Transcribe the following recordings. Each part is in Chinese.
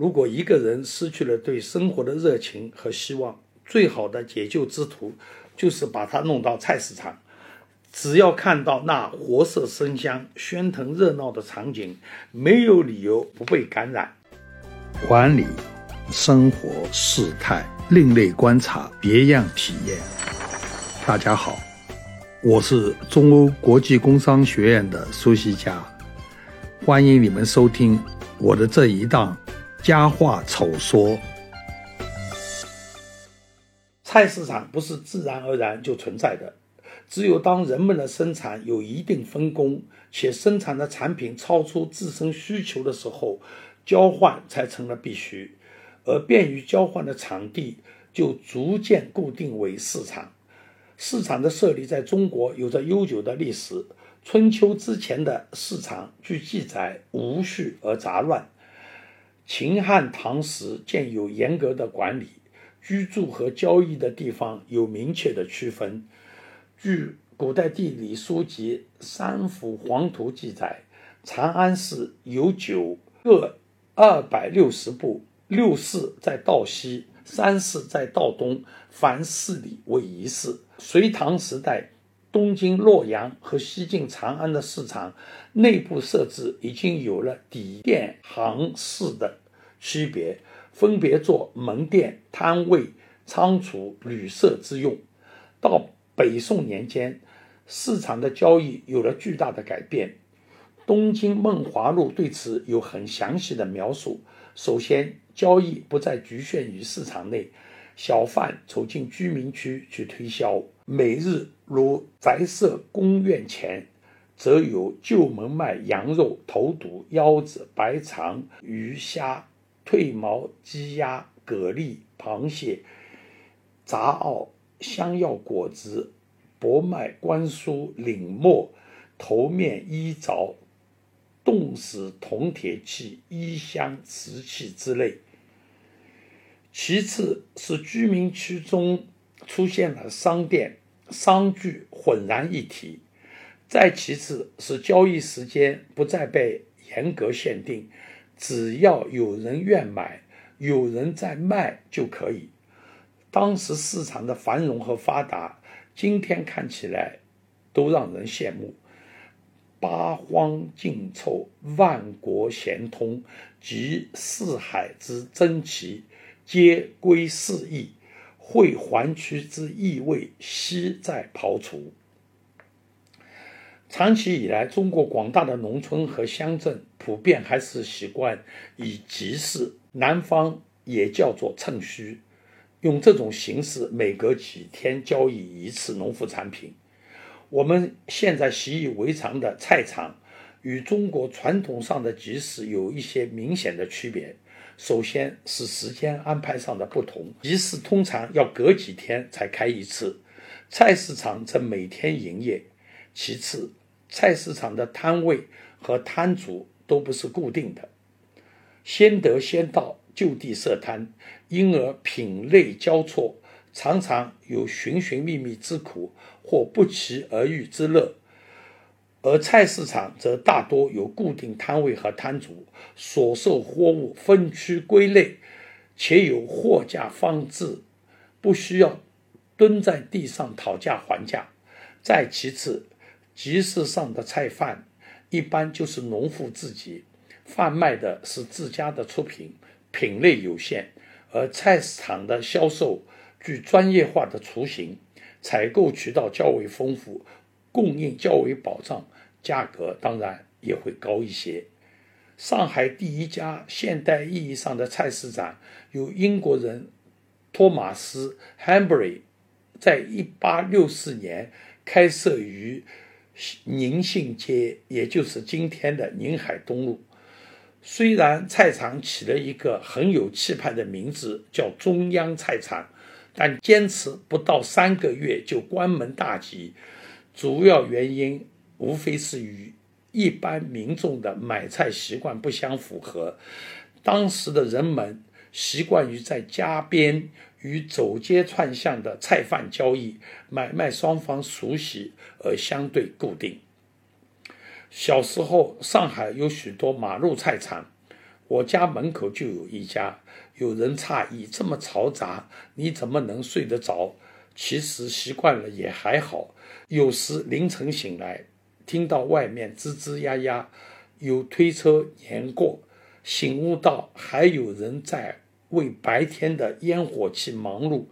如果一个人失去了对生活的热情和希望，最好的解救之途就是把他弄到菜市场。只要看到那活色生香、喧腾热闹的场景，没有理由不被感染。管理、生活、事态、另类观察、别样体验。大家好，我是中欧国际工商学院的苏西佳，欢迎你们收听我的这一档《佳话丑说》。菜市场不是自然而然就存在的。只有当人们的生产有一定分工，且生产的产品超出自身需求的时候，交换才成了必须，而便于交换的场地就逐渐固定为市场。市场的设立在中国有着悠久的历史。春秋之前的市场，据记载无序而杂乱。秦汉唐时建有严格的管理，居住和交易的地方有明确的区分。据古代地理书籍《三辅黄图》记载，长安市有九各二百六十步，六市在道西，三市在道东，凡四里为一市。隋唐时代，东京、洛阳和西晋长安的市场内部设置已经有了底店、行市的区别，分别做门店、摊位、仓储、旅社之用。到北宋年间，市场的交易有了巨大的改变。《东京梦华录》对此有很详细的描述。首先，交易不再局限于市场内，小贩走进居民区去推销。每日如宅舍、公院前，则有旧门卖羊肉、头肚、腰子、白肠、鱼虾、褪毛、鸡鸭、蛤蜊、螃蟹、杂袄。香药果子、博麦官书、领墨、头面衣着、冻死铜铁器、衣香瓷器之类。其次是居民区中出现了商店、商具浑然一体。再其次是交易时间不再被严格限定，只要有人愿买，有人在卖就可以。当时市场的繁荣和发达，今天看起来都让人羡慕。八荒竞凑，万国咸通，集四海之珍奇，皆归四邑，会环区之意味，悉在刨除。长期以来，中国广大的农村和乡镇普遍还是习惯以集市，南方也叫做趁墟。用这种形式，每隔几天交易一次农副产品。我们现在习以为常的菜场，与中国传统上的集市有一些明显的区别。首先是时间安排上的不同，集市通常要隔几天才开一次，菜市场则每天营业。其次，菜市场的摊位和摊主都不是固定的，先得先到。就地设摊，因而品类交错，常常有寻寻觅觅之苦或不期而遇之乐。而菜市场则大多有固定摊位和摊主，所售货物分区归类，且有货架方制，不需要蹲在地上讨价还价。再其次，集市上的菜贩一般就是农户自己，贩卖的是自家的出品。品类有限，而菜市场的销售具专业化的雏形，采购渠道较为丰富，供应较为保障，价格当然也会高一些。上海第一家现代意义上的菜市场，由英国人托马斯· Hambury 在1864年开设于宁信街，也就是今天的宁海东路。虽然菜场起了一个很有气派的名字，叫中央菜场，但坚持不到三个月就关门大吉。主要原因无非是与一般民众的买菜习惯不相符合。当时的人们习惯于在家边与走街串巷的菜贩交易，买卖双方熟悉而相对固定。小时候，上海有许多马路菜场，我家门口就有一家。有人诧异：这么嘈杂，你怎么能睡得着？其实习惯了也还好。有时凌晨醒来，听到外面吱吱呀呀，有推车碾过，醒悟到还有人在为白天的烟火气忙碌，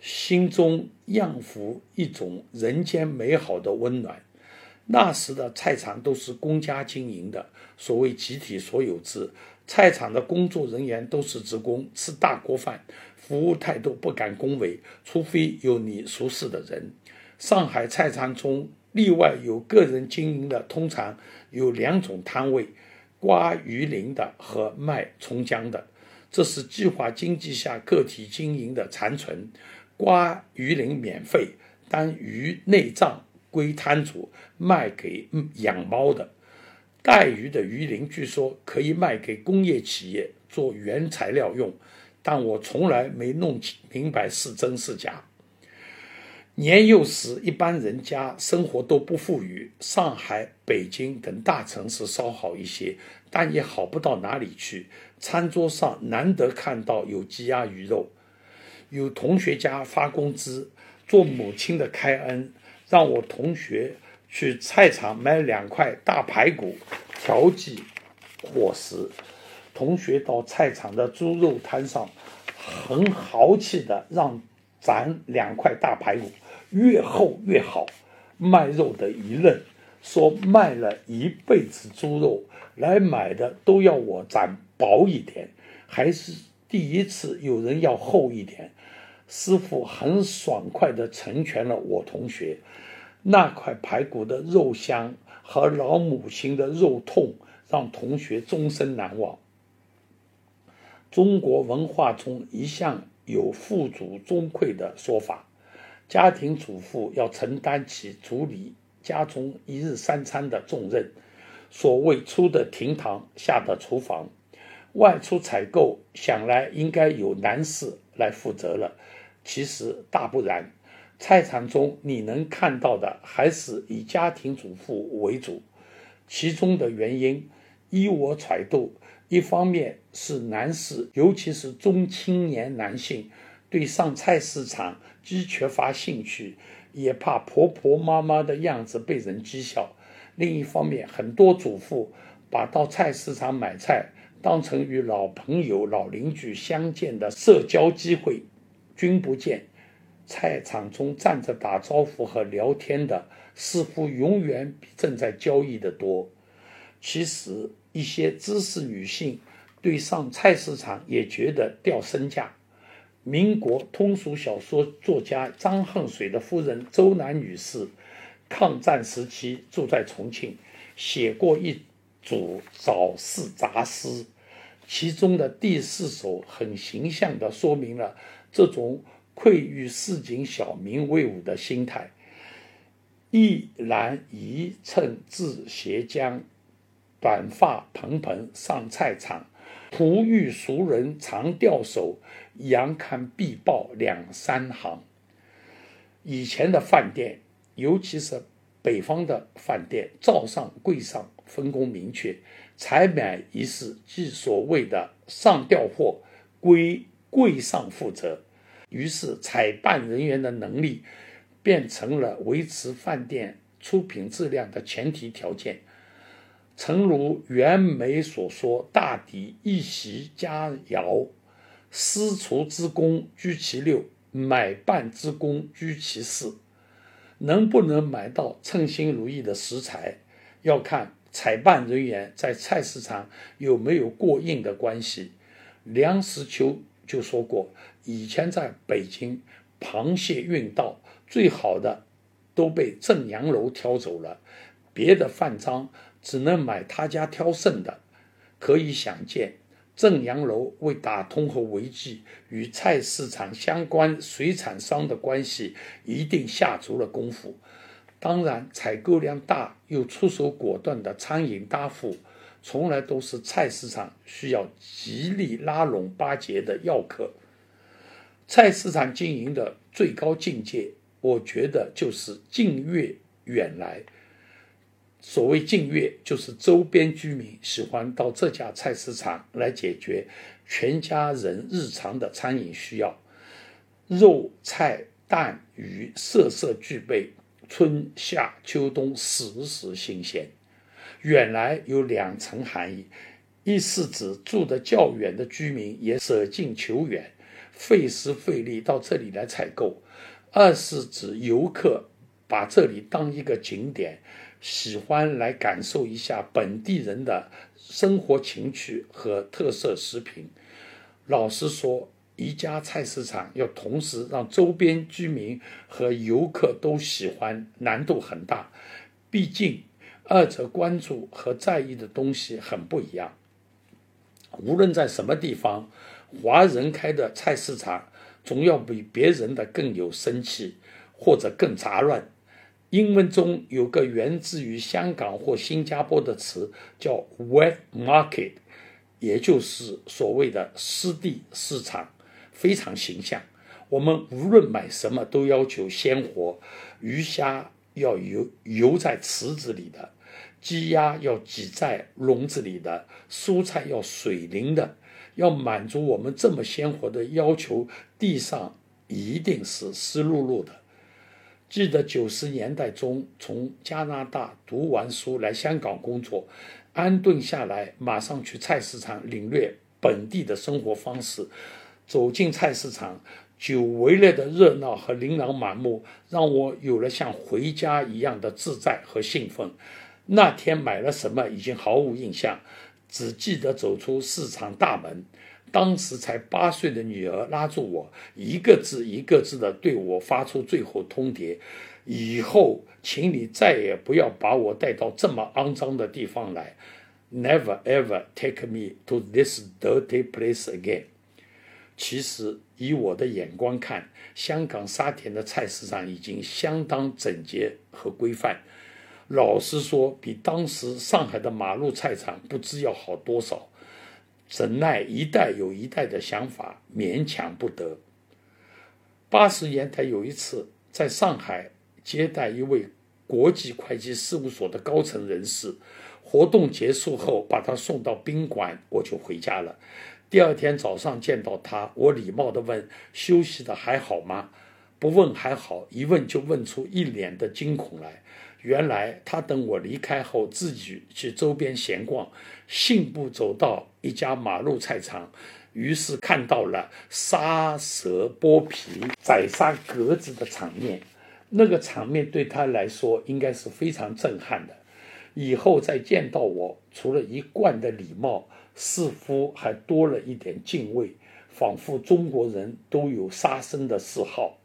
心中漾浮一种人间美好的温暖。那时的菜场都是公家经营的，所谓集体所有制，菜场的工作人员都是职工，吃大锅饭，服务态度不敢恭维，除非有你熟识的人。上海菜场中例外有个人经营的，通常有两种摊位：刮鱼鳞的和卖葱姜的。这是计划经济下个体经营的残存。刮鱼鳞免费，但鱼内脏归摊主，卖给养猫的。带鱼的鱼鳞据说可以卖给工业企业做原材料用，但我从来没弄明白是真是假。年幼时，一般人家生活都不富裕，上海、北京等大城市稍好一些，但也好不到哪里去。餐桌上难得看到有鸡鸭鱼肉。有同学家发工资，做母亲的开恩，让我同学去菜场买两块大排骨调剂伙食。同学到菜场的猪肉摊上，很豪气的让攒两块大排骨。越厚越好，卖肉的一愣，说卖了一辈子猪肉，来买的都要我斩薄一点，还是第一次有人要厚一点。师傅很爽快地成全了我同学，那块排骨的肉香和老母亲的肉痛，让同学终身难忘。中国文化中一向有富足终馈的说法。家庭主妇要承担起处理家中一日三餐的重任，所谓“出的厅堂，下的厨房”，外出采购想来应该有男士来负责了。其实大不然，菜场中你能看到的还是以家庭主妇为主。其中的原因，依我揣度，一方面是男士，尤其是中青年男性。对上菜市场既缺乏兴趣，也怕婆婆妈妈的样子被人讥笑。另一方面，很多主妇把到菜市场买菜当成与老朋友、老邻居相见的社交机会，君不见。菜场中站着打招呼和聊天的，似乎永远比正在交易的多。其实，一些知识女性对上菜市场也觉得掉身价。民国通俗小说作家张恨水的夫人周南女士，抗战时期住在重庆，写过一组早市杂诗，其中的第四首很形象地说明了这种愧于市井小民为伍的心态：一篮一秤自斜江，短发蓬蓬上菜场。璞玉熟人常掉手，阳看必报两三行。以前的饭店，尤其是北方的饭店，灶上柜上分工明确，采买一事即所谓的上调货，归柜上负责。于是采办人员的能力，变成了维持饭店出品质量的前提条件。诚如袁枚所说：“大抵一席佳肴，私厨之功居其六，买办之功居其四。”能不能买到称心如意的食材，要看采办人员在菜市场有没有过硬的关系。梁实秋就说过：“以前在北京，螃蟹运到最好的都被正阳楼挑走了，别的饭庄。”只能买他家挑剩的，可以想见，正阳楼为打通和维系与菜市场相关水产商的关系，一定下足了功夫。当然，采购量大又出手果断的餐饮大户，从来都是菜市场需要极力拉拢巴结的要客。菜市场经营的最高境界，我觉得就是近悦远来。所谓近月，就是周边居民喜欢到这家菜市场来解决全家人日常的餐饮需要，肉菜蛋鱼色色俱备，春夏秋冬时时新鲜。远来有两层含义，一是指住得较远的居民也舍近求远，费时费力到这里来采购；二是指游客把这里当一个景点。喜欢来感受一下本地人的生活情趣和特色食品。老实说，一家菜市场要同时让周边居民和游客都喜欢，难度很大。毕竟，二者关注和在意的东西很不一样。无论在什么地方，华人开的菜市场总要比别人的更有生气，或者更杂乱。英文中有个源自于香港或新加坡的词叫 “wet market”，也就是所谓的湿地市场，非常形象。我们无论买什么都要求鲜活，鱼虾要游游在池子里的，鸡鸭要挤在笼子里的，蔬菜要水灵的。要满足我们这么鲜活的要求，地上一定是湿漉漉的。记得九十年代中从加拿大读完书来香港工作，安顿下来，马上去菜市场领略本地的生活方式。走进菜市场，久违了的热闹和琳琅满目，让我有了像回家一样的自在和兴奋。那天买了什么已经毫无印象，只记得走出市场大门。当时才八岁的女儿拉住我，一个字一个字的对我发出最后通牒：以后，请你再也不要把我带到这么肮脏的地方来。Never ever take me to this dirty place again。其实，以我的眼光看，香港沙田的菜市场已经相当整洁和规范。老实说，比当时上海的马路菜场不知要好多少。怎奈一代有一代的想法，勉强不得。八十年代有一次在上海接待一位国际会计事务所的高层人士，活动结束后把他送到宾馆，我就回家了。第二天早上见到他，我礼貌地问：“休息的还好吗？”不问还好，一问就问出一脸的惊恐来。原来他等我离开后，自己去周边闲逛，信步走到一家马路菜场，于是看到了杀蛇剥皮、宰杀鸽子的场面。那个场面对他来说应该是非常震撼的。以后再见到我，除了一贯的礼貌，似乎还多了一点敬畏，仿佛中国人都有杀生的嗜好。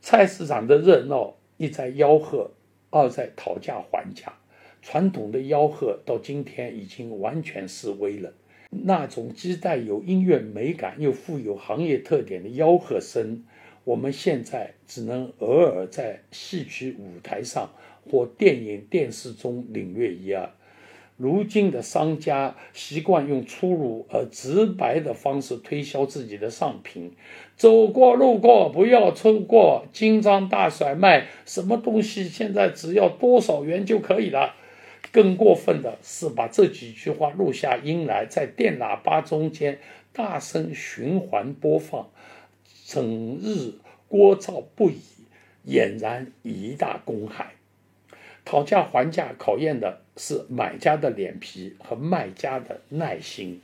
菜市场的热闹，一再吆喝。二在讨价还价，传统的吆喝到今天已经完全式微了。那种既带有音乐美感又富有行业特点的吆喝声，我们现在只能偶尔在戏曲舞台上或电影电视中领略一二。如今的商家习惯用粗鲁而直白的方式推销自己的商品，走过路过不要错过，金章大甩卖，什么东西现在只要多少元就可以了。更过分的是把这几句话录下音来，在电喇叭中间大声循环播放，整日聒噪不已，俨然一大公害。讨价还价考验的是买家的脸皮和卖家的耐心。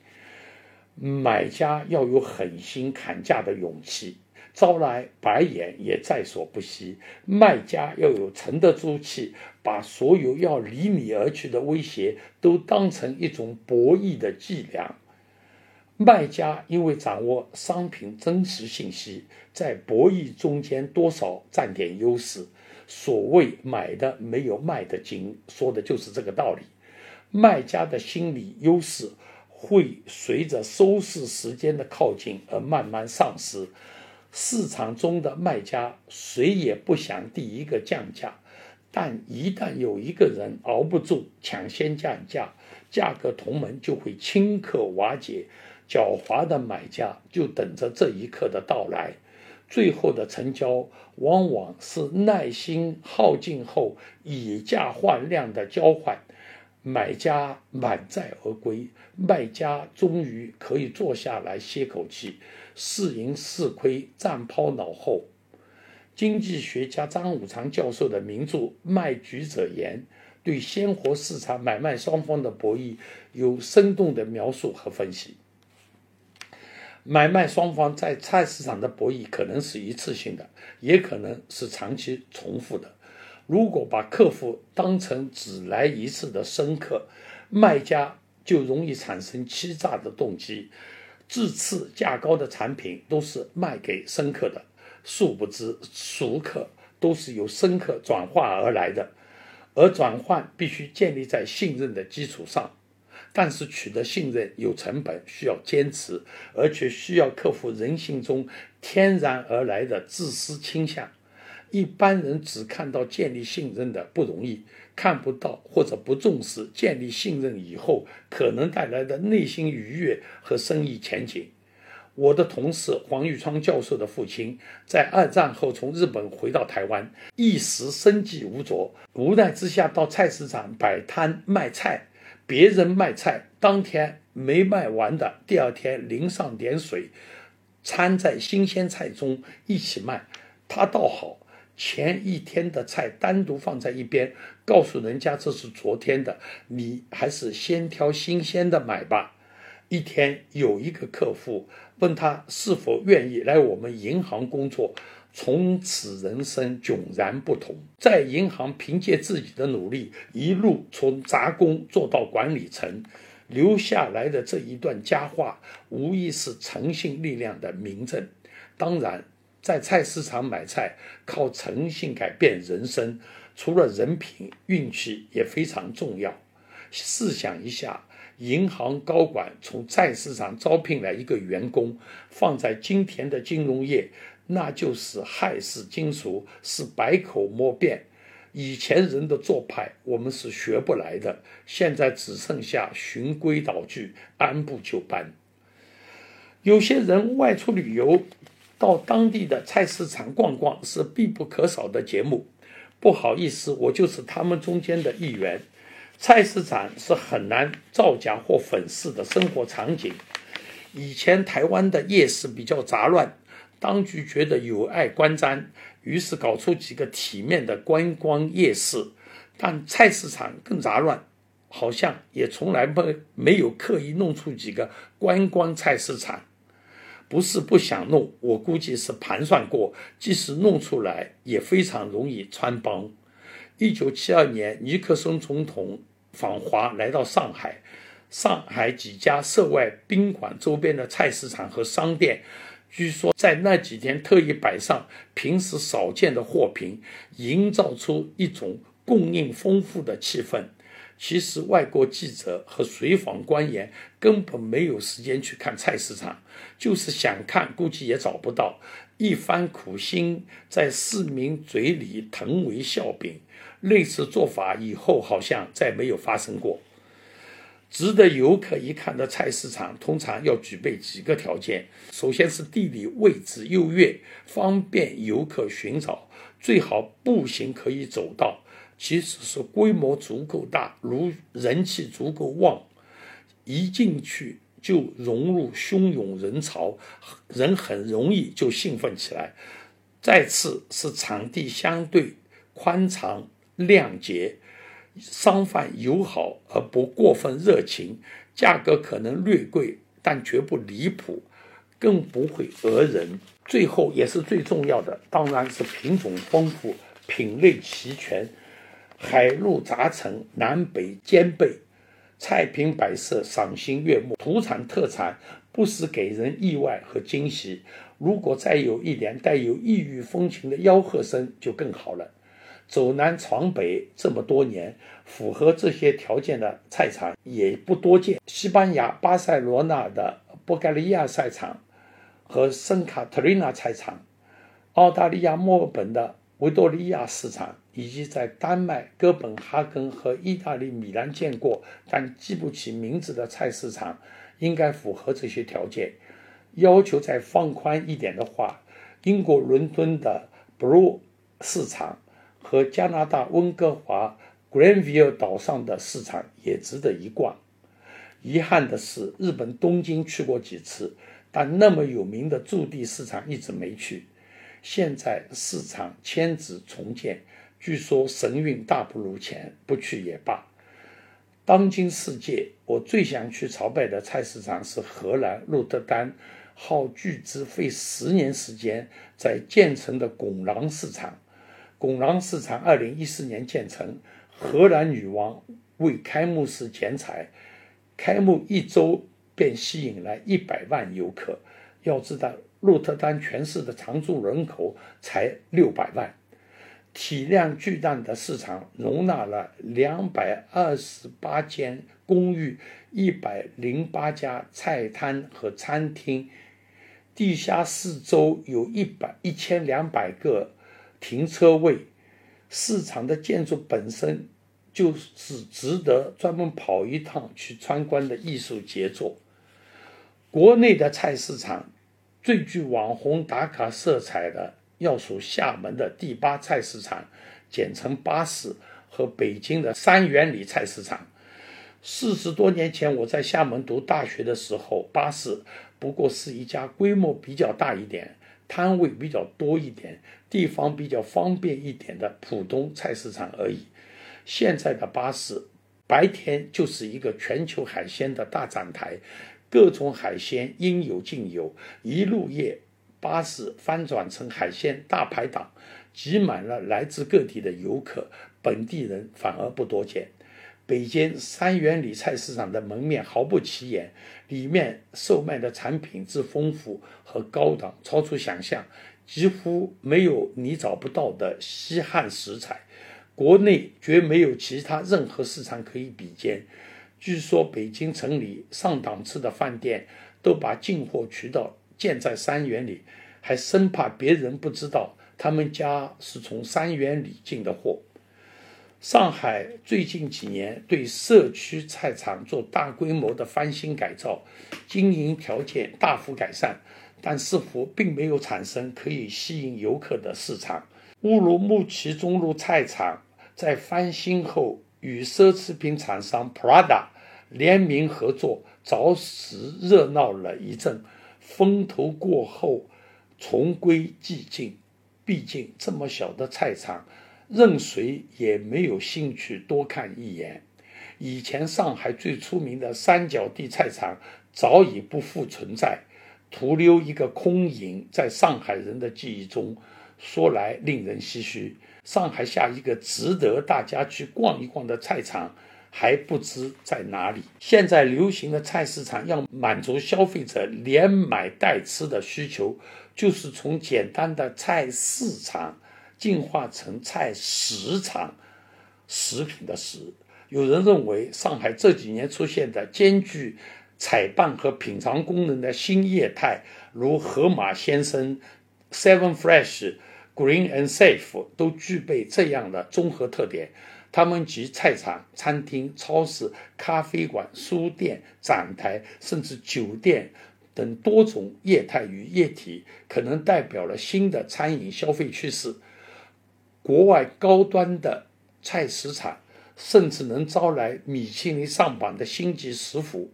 买家要有狠心砍价的勇气，招来白眼也在所不惜；卖家要有沉得住气，把所有要离你而去的威胁都当成一种博弈的伎俩。卖家因为掌握商品真实信息，在博弈中间多少占点优势。所谓买的没有卖的精，说的就是这个道理。卖家的心理优势会随着收市时间的靠近而慢慢丧失。市场中的卖家谁也不想第一个降价，但一旦有一个人熬不住抢先降价，价格同盟就会顷刻瓦解。狡猾的买家就等着这一刻的到来。最后的成交往往是耐心耗尽后以价换量的交换，买家满载而归，卖家终于可以坐下来歇口气，是赢是亏暂抛脑后。经济学家张五常教授的名著《卖橘者言》对鲜活市场买卖双方的博弈有生动的描述和分析。买卖双方在菜市场的博弈可能是一次性的，也可能是长期重复的。如果把客户当成只来一次的生客，卖家就容易产生欺诈的动机，自次价高的产品都是卖给生客的。殊不知，熟客都是由生客转化而来的，而转换必须建立在信任的基础上。但是取得信任有成本，需要坚持，而且需要克服人性中天然而来的自私倾向。一般人只看到建立信任的不容易，看不到或者不重视建立信任以后可能带来的内心愉悦和生意前景。我的同事黄玉川教授的父亲在二战后从日本回到台湾，一时生计无着，无奈之下到菜市场摆摊卖菜。别人卖菜当天没卖完的，第二天淋上点水，掺在新鲜菜中一起卖。他倒好，前一天的菜单独放在一边，告诉人家这是昨天的，你还是先挑新鲜的买吧。一天有一个客户问他是否愿意来我们银行工作，从此人生迥然不同。在银行凭借自己的努力，一路从杂工做到管理层，留下来的这一段佳话，无疑是诚信力量的明证。当然，在菜市场买菜，靠诚信改变人生，除了人品，运气也非常重要。试想一下。银行高管从菜市场招聘来一个员工，放在今天的金融业，那就是害死金属，是百口莫辩。以前人的做派，我们是学不来的，现在只剩下循规蹈矩，按部就班。有些人外出旅游，到当地的菜市场逛逛是必不可少的节目。不好意思，我就是他们中间的一员。菜市场是很难造假或粉饰的生活场景。以前台湾的夜市比较杂乱，当局觉得有碍观瞻，于是搞出几个体面的观光夜市。但菜市场更杂乱，好像也从来没没有刻意弄出几个观光菜市场。不是不想弄，我估计是盘算过，即使弄出来，也非常容易穿帮。一九七二年，尼克松总统。访华来到上海，上海几家涉外宾馆周边的菜市场和商店，据说在那几天特意摆上平时少见的货品，营造出一种供应丰富的气氛。其实外国记者和随访官员根本没有时间去看菜市场，就是想看，估计也找不到。一番苦心，在市民嘴里腾为笑柄。类似做法以后好像再没有发生过。值得游客一看的菜市场，通常要具备几个条件：首先是地理位置优越，方便游客寻找，最好步行可以走到；其次是规模足够大，如人气足够旺，一进去就融入汹涌人潮，人很容易就兴奋起来；再次是场地相对宽敞。亮洁，商贩友好而不过分热情，价格可能略贵，但绝不离谱，更不会讹人。最后也是最重要的，当然是品种丰富、品类齐全，海陆杂陈、南北兼备，菜品摆设赏心悦目，土产特产不时给人意外和惊喜。如果再有一点带有异域风情的吆喝声，就更好了。走南闯北这么多年，符合这些条件的菜场也不多见。西班牙巴塞罗那的波盖利亚菜场和圣卡特琳娜菜场，澳大利亚墨尔本的维多利亚市场，以及在丹麦哥本哈根和意大利米兰见过但记不起名字的菜市场，应该符合这些条件。要求再放宽一点的话。英国伦敦的 Blue 市场和加拿大温哥华 Granville 岛上的市场也值得一逛。遗憾的是，日本东京去过几次，但那么有名的驻地市场一直没去。现在市场迁址重建，据说神韵大不如前，不去也罢。当今世界，我最想去朝拜的菜市场是荷兰鹿特丹，耗巨资费十年时间在建成的拱廊市场。拱廊市场二零一四年建成，荷兰女王为开幕式剪彩，开幕一周便吸引来一百万游客。要知道。鹿特丹全市的常住人口才六百万，体量巨大的市场容纳了两百二十八间公寓、一百零八家菜摊和餐厅，地下四周有一百一千两百个停车位。市场的建筑本身就是值得专门跑一趟去参观的艺术杰作。国内的菜市场。最具网红打卡色彩的，要数厦门的第八菜市场，简称巴市，和北京的三元里菜市场。四十多年前，我在厦门读大学的时候，巴市不过是一家规模比较大一点、摊位比较多一点、地方比较方便一点的浦东菜市场而已。现在的巴士，白天就是一个全球海鲜的大展台。各种海鲜应有尽有，一路夜，巴士翻转成海鲜大排档，挤满了来自各地的游客，本地人反而不多见。北京三元里菜市场的门面毫不起眼，里面售卖的产品之丰富和高档，超出想象，几乎没有你找不到的稀罕食材，国内绝没有其他任何市场可以比肩。据说北京城里上档次的饭店都把进货渠道建在三元里，还生怕别人不知道他们家是从三元里进的货。上海最近几年对社区菜场做大规模的翻新改造，经营条件大幅改善，但似乎并没有产生可以吸引游客的市场。乌鲁木齐中路菜场在翻新后。与奢侈品厂商 Prada 联名合作，着实热闹了一阵。风头过后，重归寂静。毕竟这么小的菜场，任谁也没有兴趣多看一眼。以前上海最出名的三角地菜场早已不复存在，徒留一个空影在上海人的记忆中。说来令人唏嘘。上海下一个值得大家去逛一逛的菜场还不知在哪里。现在流行的菜市场要满足消费者连买带吃的需求，就是从简单的菜市场进化成菜食场，食品的食。有人认为，上海这几年出现的兼具采办和品尝功能的新业态，如盒马先生、Seven Fresh。Green and Safe 都具备这样的综合特点，它们集菜场、餐厅、超市、咖啡馆、书店、展台，甚至酒店等多种业态与业体，可能代表了新的餐饮消费趋势。国外高端的菜市场甚至能招来米其林上榜的星级食府。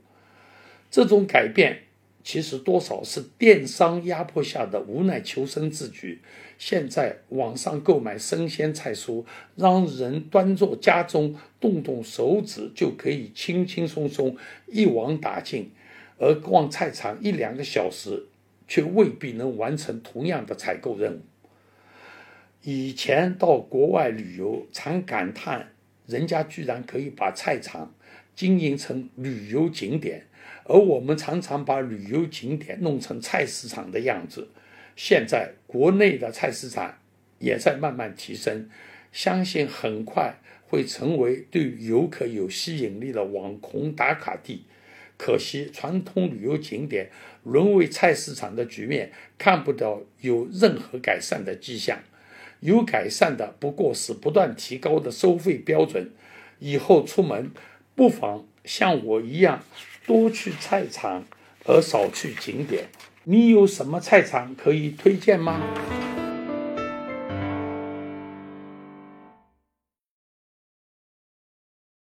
这种改变。其实多少是电商压迫下的无奈求生之举。现在网上购买生鲜菜蔬，让人端坐家中，动动手指就可以轻轻松松一网打尽；而逛菜场一两个小时，却未必能完成同样的采购任务。以前到国外旅游，常感叹人家居然可以把菜场经营成旅游景点。而我们常常把旅游景点弄成菜市场的样子。现在国内的菜市场也在慢慢提升，相信很快会成为对游客有吸引力的网红打卡地。可惜传统旅游景点沦为菜市场的局面看不到有任何改善的迹象。有改善的不过是不断提高的收费标准。以后出门不妨像我一样。多去菜场，而少去景点。你有什么菜场可以推荐吗？